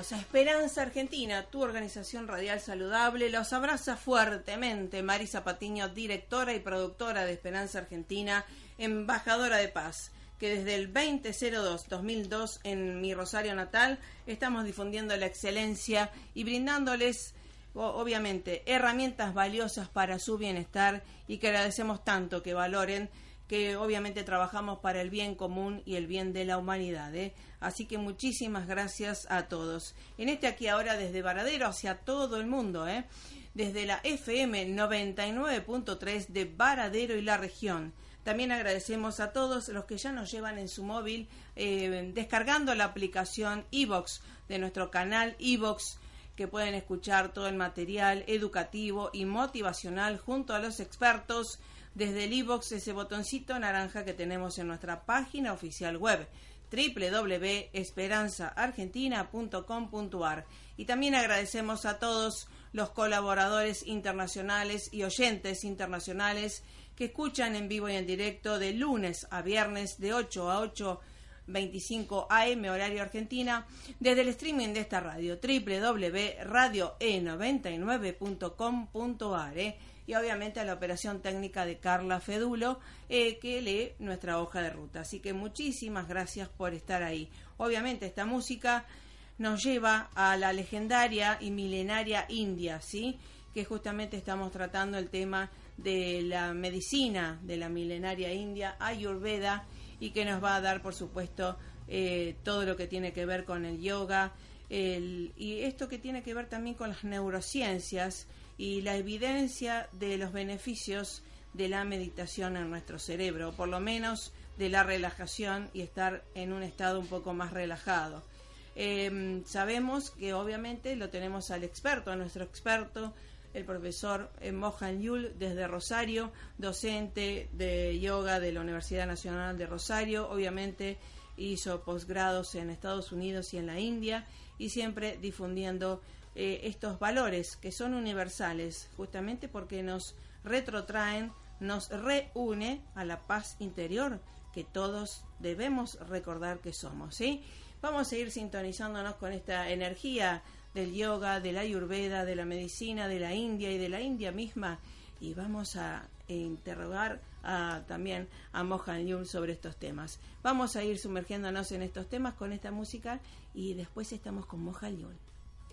Esperanza Argentina, tu organización radial saludable. Los abraza fuertemente Marisa Patiño, directora y productora de Esperanza Argentina, embajadora de paz, que desde el 2002-2002 en mi Rosario natal estamos difundiendo la excelencia y brindándoles obviamente herramientas valiosas para su bienestar y que agradecemos tanto que valoren que obviamente trabajamos para el bien común y el bien de la humanidad. ¿eh? Así que muchísimas gracias a todos. En este aquí ahora desde Varadero hacia todo el mundo, ¿eh? desde la FM 99.3 de Varadero y la región. También agradecemos a todos los que ya nos llevan en su móvil eh, descargando la aplicación iBox de nuestro canal iBox que pueden escuchar todo el material educativo y motivacional junto a los expertos desde el iBox ese botoncito naranja que tenemos en nuestra página oficial web www.esperanzaargentina.com.ar y también agradecemos a todos los colaboradores internacionales y oyentes internacionales que escuchan en vivo y en directo de lunes a viernes de 8 a 8 25 AM horario Argentina desde el streaming de esta radio www.radioe99.com.ar y obviamente a la operación técnica de Carla Fedulo, eh, que lee nuestra hoja de ruta. Así que muchísimas gracias por estar ahí. Obviamente esta música nos lleva a la legendaria y milenaria India, ¿sí? que justamente estamos tratando el tema de la medicina de la milenaria India, Ayurveda, y que nos va a dar, por supuesto, eh, todo lo que tiene que ver con el yoga, y esto que tiene que ver también con las neurociencias, y la evidencia de los beneficios de la meditación en nuestro cerebro, o por lo menos de la relajación y estar en un estado un poco más relajado. Em, sabemos que obviamente lo tenemos al experto, a nuestro experto, el profesor eh, Mohan Yul desde Rosario, docente de yoga de la Universidad Nacional de Rosario, obviamente hizo posgrados en Estados Unidos y en la India y siempre difundiendo eh, estos valores que son universales, justamente porque nos retrotraen, nos reúne a la paz interior que todos debemos recordar que somos. ¿sí? Vamos a ir sintonizándonos con esta energía del yoga, de la ayurveda, de la medicina, de la India y de la India misma y vamos a interrogar a, también a Mohan Yun sobre estos temas. Vamos a ir sumergiéndonos en estos temas con esta música y después estamos con Mohan Yun.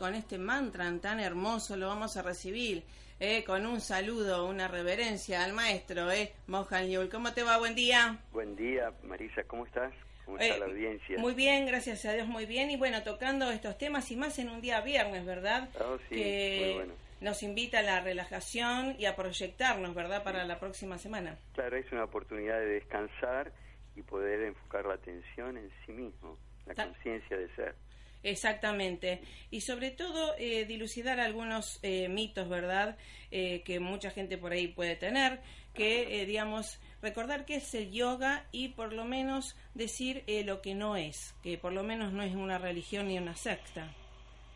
Con este mantra tan hermoso lo vamos a recibir, eh, con un saludo, una reverencia al maestro, eh, Mohan Yul. ¿Cómo te va? Buen día. Buen día, Marisa, ¿cómo estás? ¿Cómo está la audiencia? Muy bien, gracias a Dios, muy bien. Y bueno, tocando estos temas y más en un día viernes, ¿verdad? Oh, sí, que muy bueno. nos invita a la relajación y a proyectarnos, ¿verdad? Para la próxima semana. Claro, es una oportunidad de descansar y poder enfocar la atención en sí mismo, la conciencia de ser. Exactamente. Y sobre todo eh, dilucidar algunos eh, mitos, ¿verdad? Eh, que mucha gente por ahí puede tener, que, digamos, recordar qué es el yoga y por lo menos decir lo que no es, que por lo menos no es una religión ni una secta.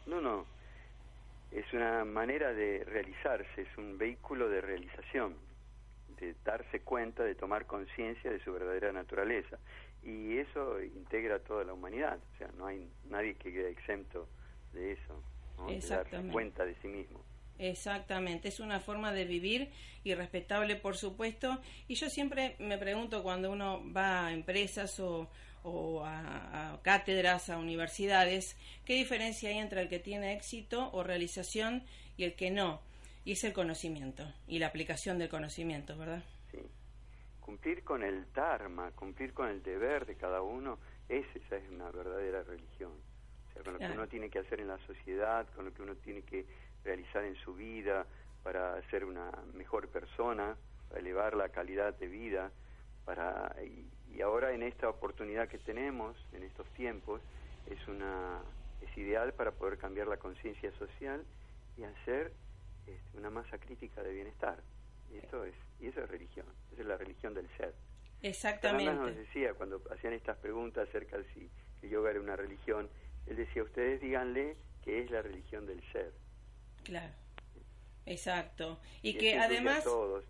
No, no. Es una manera de realizarse, es un vehículo de realización, de darse cuenta, de tomar conciencia de su verdadera naturaleza y eso integra a toda la humanidad, o sea, no hay nadie que quede exento de eso, de darse cuenta de sí mismo. Exactamente, es una forma de vivir y respetable, por supuesto. Y yo siempre me pregunto cuando uno va a empresas o, a, cátedras, a universidades, ¿qué diferencia hay entre el que tiene éxito o realización y el que no? Y es el conocimiento y la aplicación del conocimiento, ¿verdad? Cumplir con el dharma, cumplir con el deber de cada uno, esa es una verdadera religión. O sea, con lo que uno tiene que hacer en la sociedad, con lo que uno tiene que realizar en su vida para ser una mejor persona, para elevar la calidad de vida, para y, ahora en esta oportunidad que tenemos en estos tiempos es una es ideal para poder cambiar la conciencia social y hacer este, una masa crítica de bienestar. Y esto es y eso es religión, esa es la religión del ser. Exactamente. nos decía cuando hacían estas preguntas acerca de si el yoga era una religión, él decía, ustedes díganle que es la religión del ser. Claro. Exacto. Y, que además todos.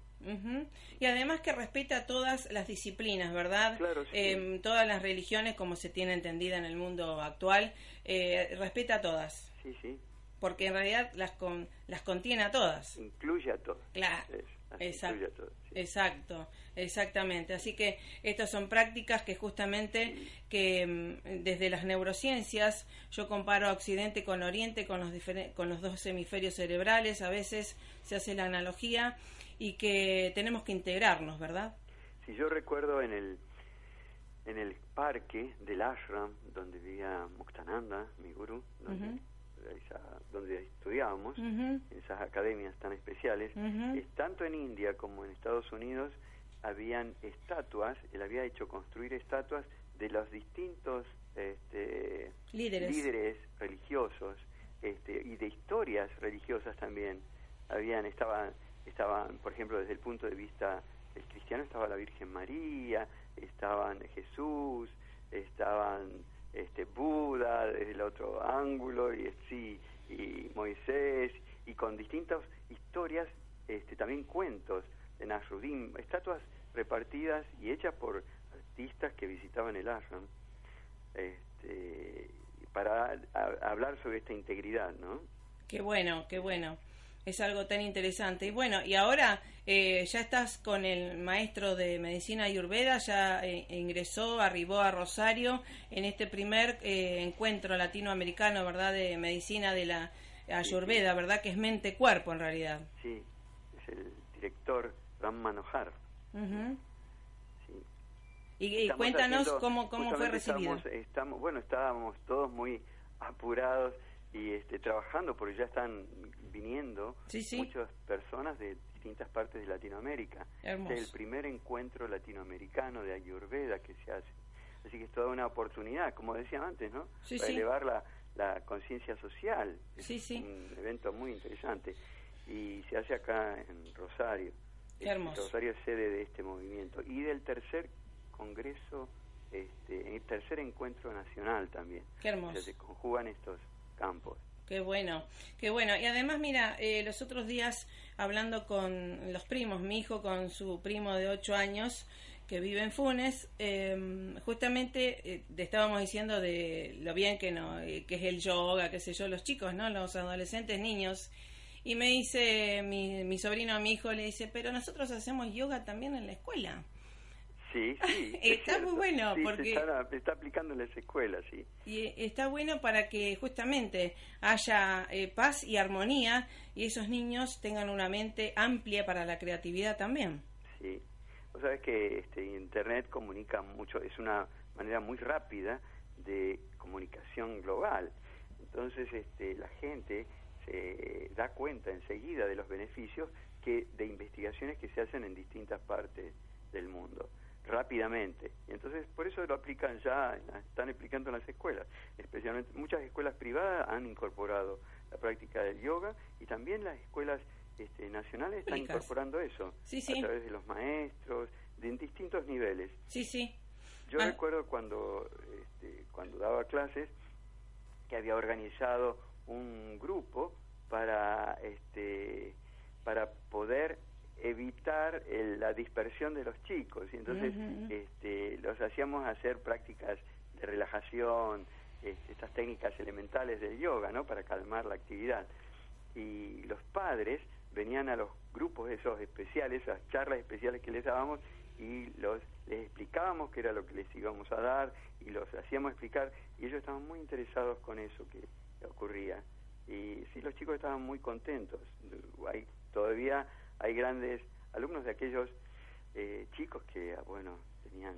Y además que respeta todas las disciplinas, ¿verdad? Claro, eh, todas las religiones, como se tiene entendida en el mundo actual, eh, respeta a todas. Sí, sí. Porque en realidad las, con, las contiene a todas. Incluye a todas. Claro. Exacto, exacto, exactamente. Así que estas son prácticas que justamente que mm, desde las neurociencias yo comparo Occidente con Oriente, con los, con los dos hemisferios cerebrales, a veces se hace la analogía y que tenemos que integrarnos, ¿verdad? Si yo recuerdo en el en el parque del ashram donde vivía Muktananda, mi gurú, donde donde estudiábamos, en esas academias tan especiales, tanto en India como en Estados Unidos habían estatuas, él había hecho construir estatuas de los distintos este, líderes. religiosos este, y de historias religiosas también. Habían, estaban, estaban, por ejemplo, desde el punto de vista del cristiano estaba la Virgen María, estaban Jesús, estaban este Buda desde el otro ángulo y sí y Moisés y con distintas historias este también cuentos de Nasruddin estatuas repartidas y hechas por artistas que visitaban el ashram este, para hablar sobre esta integridad no qué bueno qué bueno es algo tan interesante. Y bueno, y ahora eh, ya estás con el maestro de medicina ayurveda, ya eh, ingresó, arribó a Rosario en este primer eh, encuentro latinoamericano, ¿verdad?, de medicina de la ayurveda, ¿verdad?, que es mente-cuerpo en realidad. Sí, es el director Ram Manohar. Y, cuéntanos cómo, cómo fue recibido. estamos, bueno, estábamos todos muy apurados y este, trabajando porque ya están viniendo muchas personas de distintas partes de Latinoamérica. Es el primer encuentro latinoamericano de Ayurveda que se hace. Así que es toda una oportunidad, como decía antes, ¿no? Para elevar la, la conciencia social. Es un evento muy interesante. Y se hace acá en Rosario. Rosario es sede de este movimiento. Y del tercer congreso, este, el tercer encuentro nacional también. Qué hermoso. se conjugan estos campos. Qué bueno, qué bueno. Y además, mira, eh, los otros días hablando con los primos, mi hijo con su primo de 8 años que vive en Funes, em, justamente eh, estábamos diciendo de lo bien que, no, eh, que es el yoga, qué sé yo, los chicos, ¿no? Los adolescentes, niños. Y me dice mi, mi sobrino mi hijo, le dice, pero nosotros hacemos yoga también en la escuela. Sí, sí. está muy bueno porque... Se está, aplicando en las escuelas, sí. Y está bueno para que justamente haya eh, paz y armonía y esos niños tengan una mente amplia para la creatividad también. Sí. Vos sabés que este, Internet comunica mucho, es una manera muy rápida de comunicación global. Entonces este, la gente se da cuenta enseguida de los beneficios que de investigaciones que se hacen en distintas partes del mundo rápidamente. Y entonces por eso lo aplican ya, están aplicando en las escuelas. Especialmente muchas escuelas privadas han incorporado la práctica del yoga y también las escuelas este, nacionales están incorporando eso a través de los maestros, de en distintos niveles. Sí, sí. Yo ah. recuerdo cuando este, cuando daba clases que había organizado un grupo para este para poder evitar la dispersión de los chicos. Y entonces este, los hacíamos hacer prácticas de relajación este, estas técnicas elementales del yoga no para calmar la actividad. Y los padres venían a los grupos esos especiales esas charlas especiales que les dábamos y los les explicábamos qué era lo que les íbamos a dar y los hacíamos explicar y ellos estaban muy interesados con eso que ocurría. Y sí los chicos estaban muy contentos. Hay todavía hay grandes alumnos de aquellos eh, chicos que bueno tenían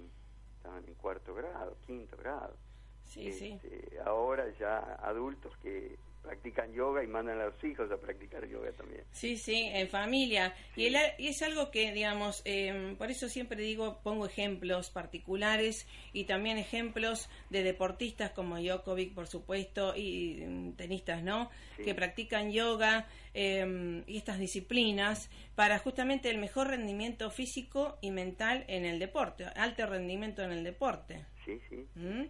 estaban en cuarto grado quinto grado sí, sí. Este, ahora ya adultos que practican yoga y mandan a los hijos a practicar yoga también. Sí, sí, en familia. Y, es algo que, digamos, em, por eso siempre digo, pongo ejemplos particulares y también ejemplos de deportistas como Djokovic, por supuesto, y mm, tenistas, ¿no? Que practican yoga em, y estas disciplinas para justamente el mejor rendimiento físico y mental en el deporte, alto rendimiento en el deporte. Sí, sí. ¿Mm?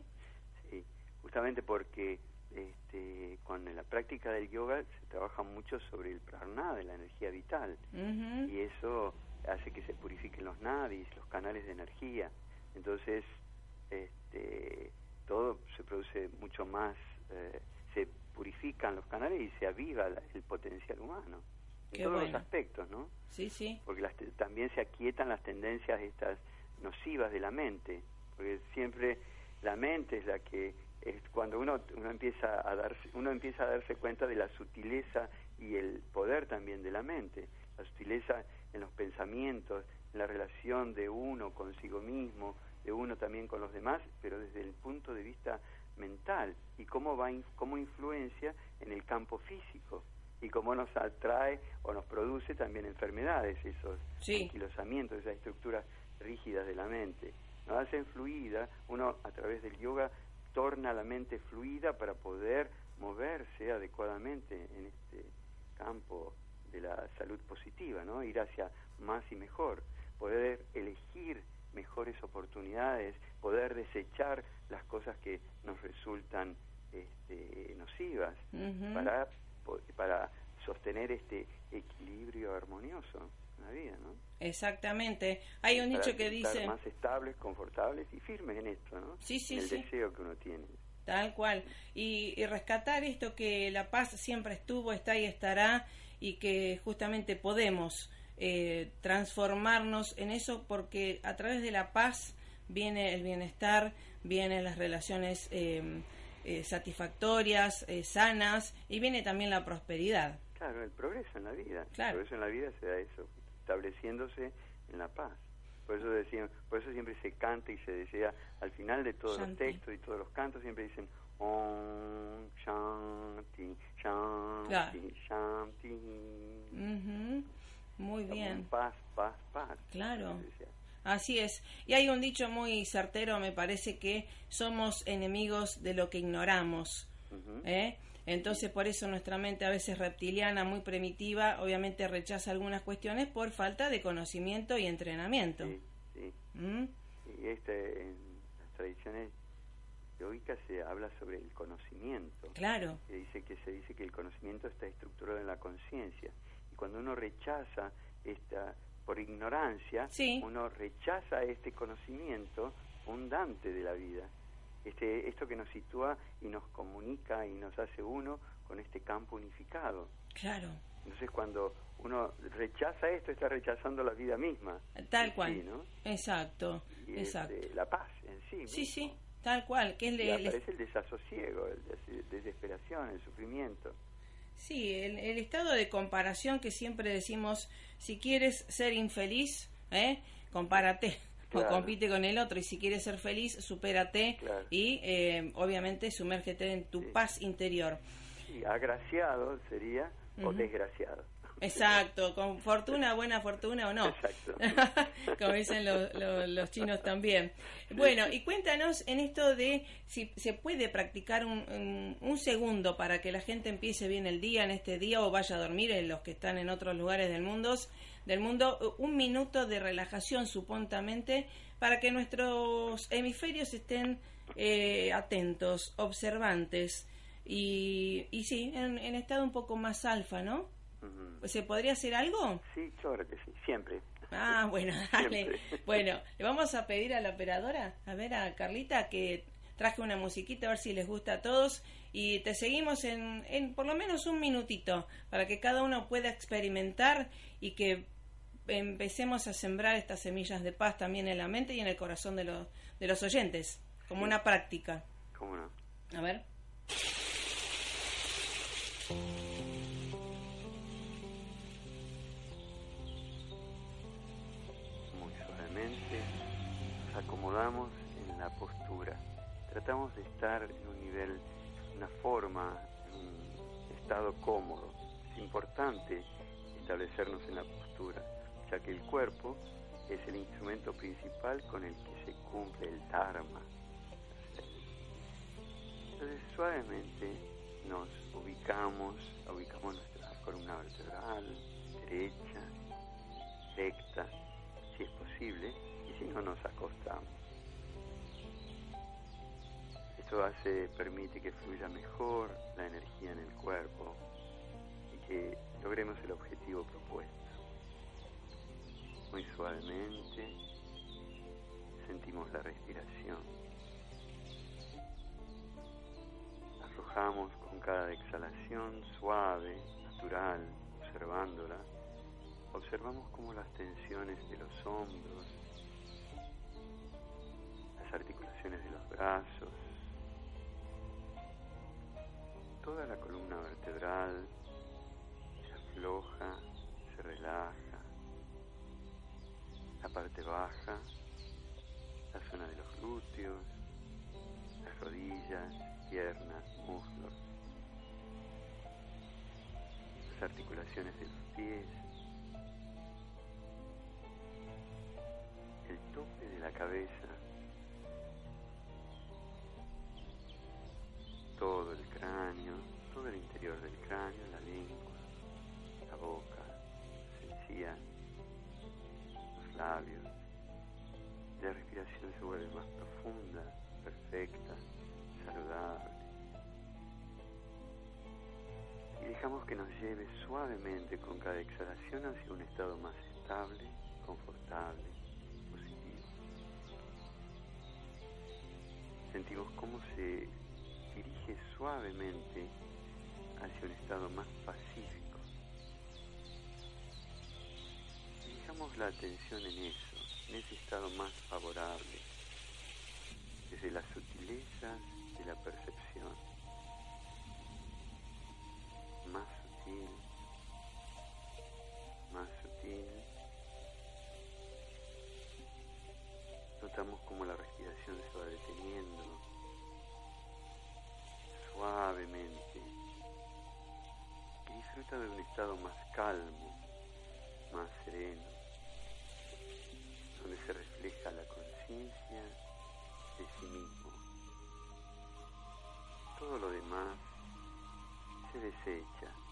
Sí, justamente porque este, con la práctica del yoga se trabaja mucho sobre el prana, de la energía vital, y eso hace que se purifiquen los nadis, los canales de energía. Entonces, este, todo se produce mucho más, eh, se purifican los canales y se aviva el potencial humano. En todos los aspectos, ¿no? Sí, sí. Porque también se aquietan las tendencias estas nocivas de la mente, porque siempre la mente es la que es cuando uno, uno empieza a darse uno empieza a darse cuenta de la sutileza y el poder también de la mente la sutileza en los pensamientos en la relación de uno consigo mismo de uno también con los demás pero desde el punto de vista mental y cómo va cómo influencia en el campo físico y cómo nos atrae o nos produce también enfermedades esos sí. anquilosamientos esas estructuras rígidas de la mente nos hacen fluida uno a través del yoga torna la mente fluida para poder moverse adecuadamente en este campo de la salud positiva, ¿no? Ir hacia más y mejor, poder elegir mejores oportunidades, poder desechar las cosas que nos resultan este, nocivas para, para sostener este equilibrio armonioso en la vida, ¿no? Exactamente. Hay un dicho que dice... más estables, confortables y firmes en esto, ¿no? Sí, sí, el deseo que uno tiene. Tal cual. Y, rescatar esto que la paz siempre estuvo, está y estará, y que justamente podemos eh, transformarnos en eso porque a través de la paz viene el bienestar, vienen las relaciones em, eh, satisfactorias, eh, sanas, y viene también la prosperidad. Claro, el progreso en la vida. Claro. El progreso en la vida se da eso estableciéndose en la paz. Por eso decían, por eso siempre se canta y se desea al final de todos los textos y todos los cantos siempre dicen Om Shanti Shanti Shanti. Muy bien. Paz, paz, paz. Claro. Así es. Y hay un dicho muy certero, me parece que somos enemigos de lo que ignoramos. ¿eh? Entonces, por eso nuestra mente a veces reptiliana, muy primitiva, obviamente rechaza algunas cuestiones por falta de conocimiento y entrenamiento. Sí, sí. ¿Mm? Y este, en las tradiciones yoicas se habla sobre el conocimiento. Claro. Se dice que se dice que el conocimiento está estructurado en la conciencia y cuando uno rechaza esta por ignorancia, uno rechaza este conocimiento fundante de la vida este, esto que nos sitúa y nos comunica y nos hace uno con este campo unificado. Claro. Entonces cuando uno rechaza esto, está rechazando la vida misma. Tal cual. Exacto, exacto. la paz en sí. Sí, sí, tal cual. Que es aparece el desasosiego, el desesperación, el sufrimiento. Sí, el, estado de comparación que siempre decimos, si quieres ser infeliz, ¿eh? compárate o compite con el otro y si quieres ser feliz, supérate y eh, obviamente sumérgete en tu paz interior. Sí, agraciado sería o desgraciado. Exacto, con fortuna, buena fortuna o no. Exacto. Como dicen los chinos también. Bueno, y cuéntanos en esto de si se puede practicar un, un, segundo para que la gente empiece bien el día en este día o vaya a dormir en los que están en otros lugares del mundo, del mundo un minuto de relajación supuestamente para que nuestros hemisferios estén eh, atentos, observantes y, y sí, en, en estado un poco más alfa, ¿no? ¿Se podría hacer algo? Sí, claro que sí, siempre. Ah, bueno, dale. Bueno, le vamos a pedir a la operadora, a ver a Carlita, que traje una musiquita a ver si les gusta a todos y te seguimos en, en por lo menos un minutito para que cada uno pueda experimentar y que empecemos a sembrar estas semillas de paz también en la mente y en el corazón de los, de los oyentes, como una práctica. ¿Cómo no? A ver. acomodamos en la postura. Tratamos de estar en un nivel, una forma, en un estado cómodo. Es importante establecernos en la postura, ya que el cuerpo es el instrumento principal con el que se cumple el Dharma. Entonces suavemente nos ubicamos, ubicamos nuestra columna vertebral, derecha, recta, si es posible, si no nos acostamos. Esto hace, permite que fluya mejor la energía en el cuerpo y que logremos el objetivo propuesto. Muy suavemente sentimos la respiración. Aflojamos con cada exhalación suave, natural, observándola. Observamos cómo las tensiones de los hombros, articulaciones de los brazos, baja, la zona de los glúteos, las rodillas, piernas, muslos, las articulaciones de los pies, el tope de la cabeza todo el dejamos que nos lleve suavemente con cada exhalación hacia un estado más estable, confortable, positivo. Sentimos cómo se dirige suavemente hacia un estado más pacífico. Fijamos la atención en eso, en ese estado más favorable, desde la sutileza de la percepción, sutil, más sutil. Notamos como la respiración se va deteniendo suavemente y disfruta de un estado más calmo, más sereno, donde se refleja la conciencia de sí mismo. Todo lo demás se desecha,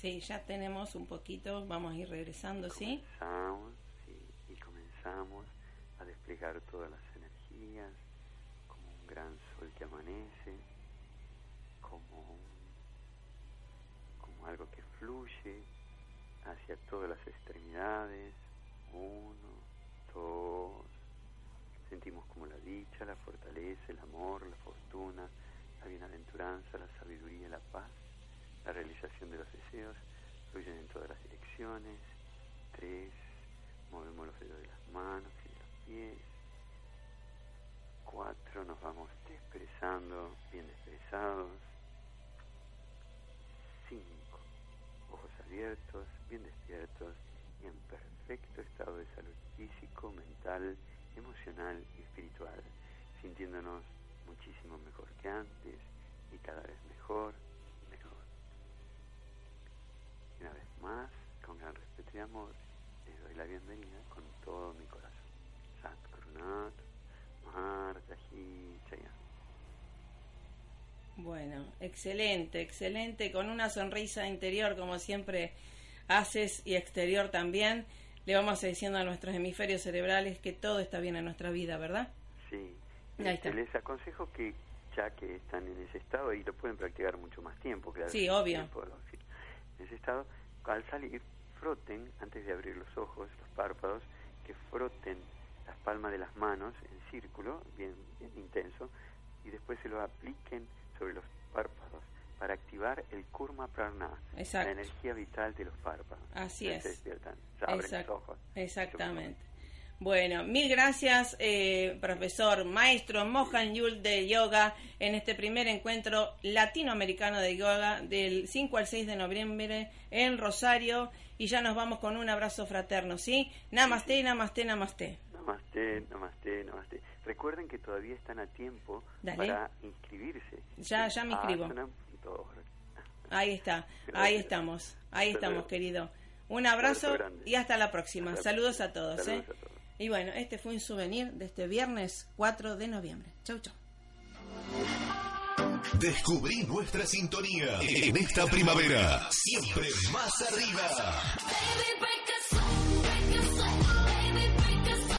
Sí, ya tenemos un poquito, vamos a ir regresando, ¿sí? Comenzamos, sí, y comenzamos a desplegar todas las energías como un gran sol que amanece, como, como algo que fluye hacia todas las extremidades. Uno, dos. Sentimos como la dicha, la fortaleza, el amor, la fortuna, la bienaventuranza, la sabiduría, la paz, la realización de los deseos, fluyen en todas las direcciones. Tres, movemos los dedos de las manos y de los pies. Cuatro, nos vamos expresando, bien expresados. Cinco, ojos abiertos, bien despiertos y en perfecto estado de salud físico, mental, emocional y espiritual, sintiéndonos muchísimo mejor que antes y cada vez mejor y mejor. Y una vez más, con amor, les doy la bienvenida con todo mi corazón. Sat Kurunat, Bueno, excelente, excelente, con una sonrisa interior como siempre haces y exterior también. Le vamos diciendo a nuestros hemisferios cerebrales que todo está bien en nuestra vida, ¿verdad? Sí, este, les aconsejo que ya que están en ese estado y lo pueden practicar mucho más tiempo, claro. Sí, obvio. en ese estado, al salir, froten, antes de abrir los ojos, los párpados, que froten las palmas de las manos en círculo, bien, bien intenso, y después se lo apliquen sobre los párpados para activar el Kurma Prana, la energía vital de los párpados. Así es. Se despiertan, se abren los ojos. Exactamente. Bueno, mil gracias, eh, profesor, maestro Mohan Yul de Yoga, en este primer encuentro latinoamericano de yoga del 5 al 6 de noviembre en Rosario. Y ya nos vamos con un abrazo fraterno, ¿sí? Namaste, namaste, namaste. Namaste, namaste, namaste. Recuerden que todavía están a tiempo para inscribirse. Ya, ya me inscribo. Ahí está, ahí estamos, ahí estamos, querido. Un abrazo y hasta la próxima. Saludos a todos. ¿eh? Y bueno, este fue un souvenir de este viernes 4 de noviembre. Chau, chau. Descubrí nuestra sintonía en esta primavera. Siempre más arriba.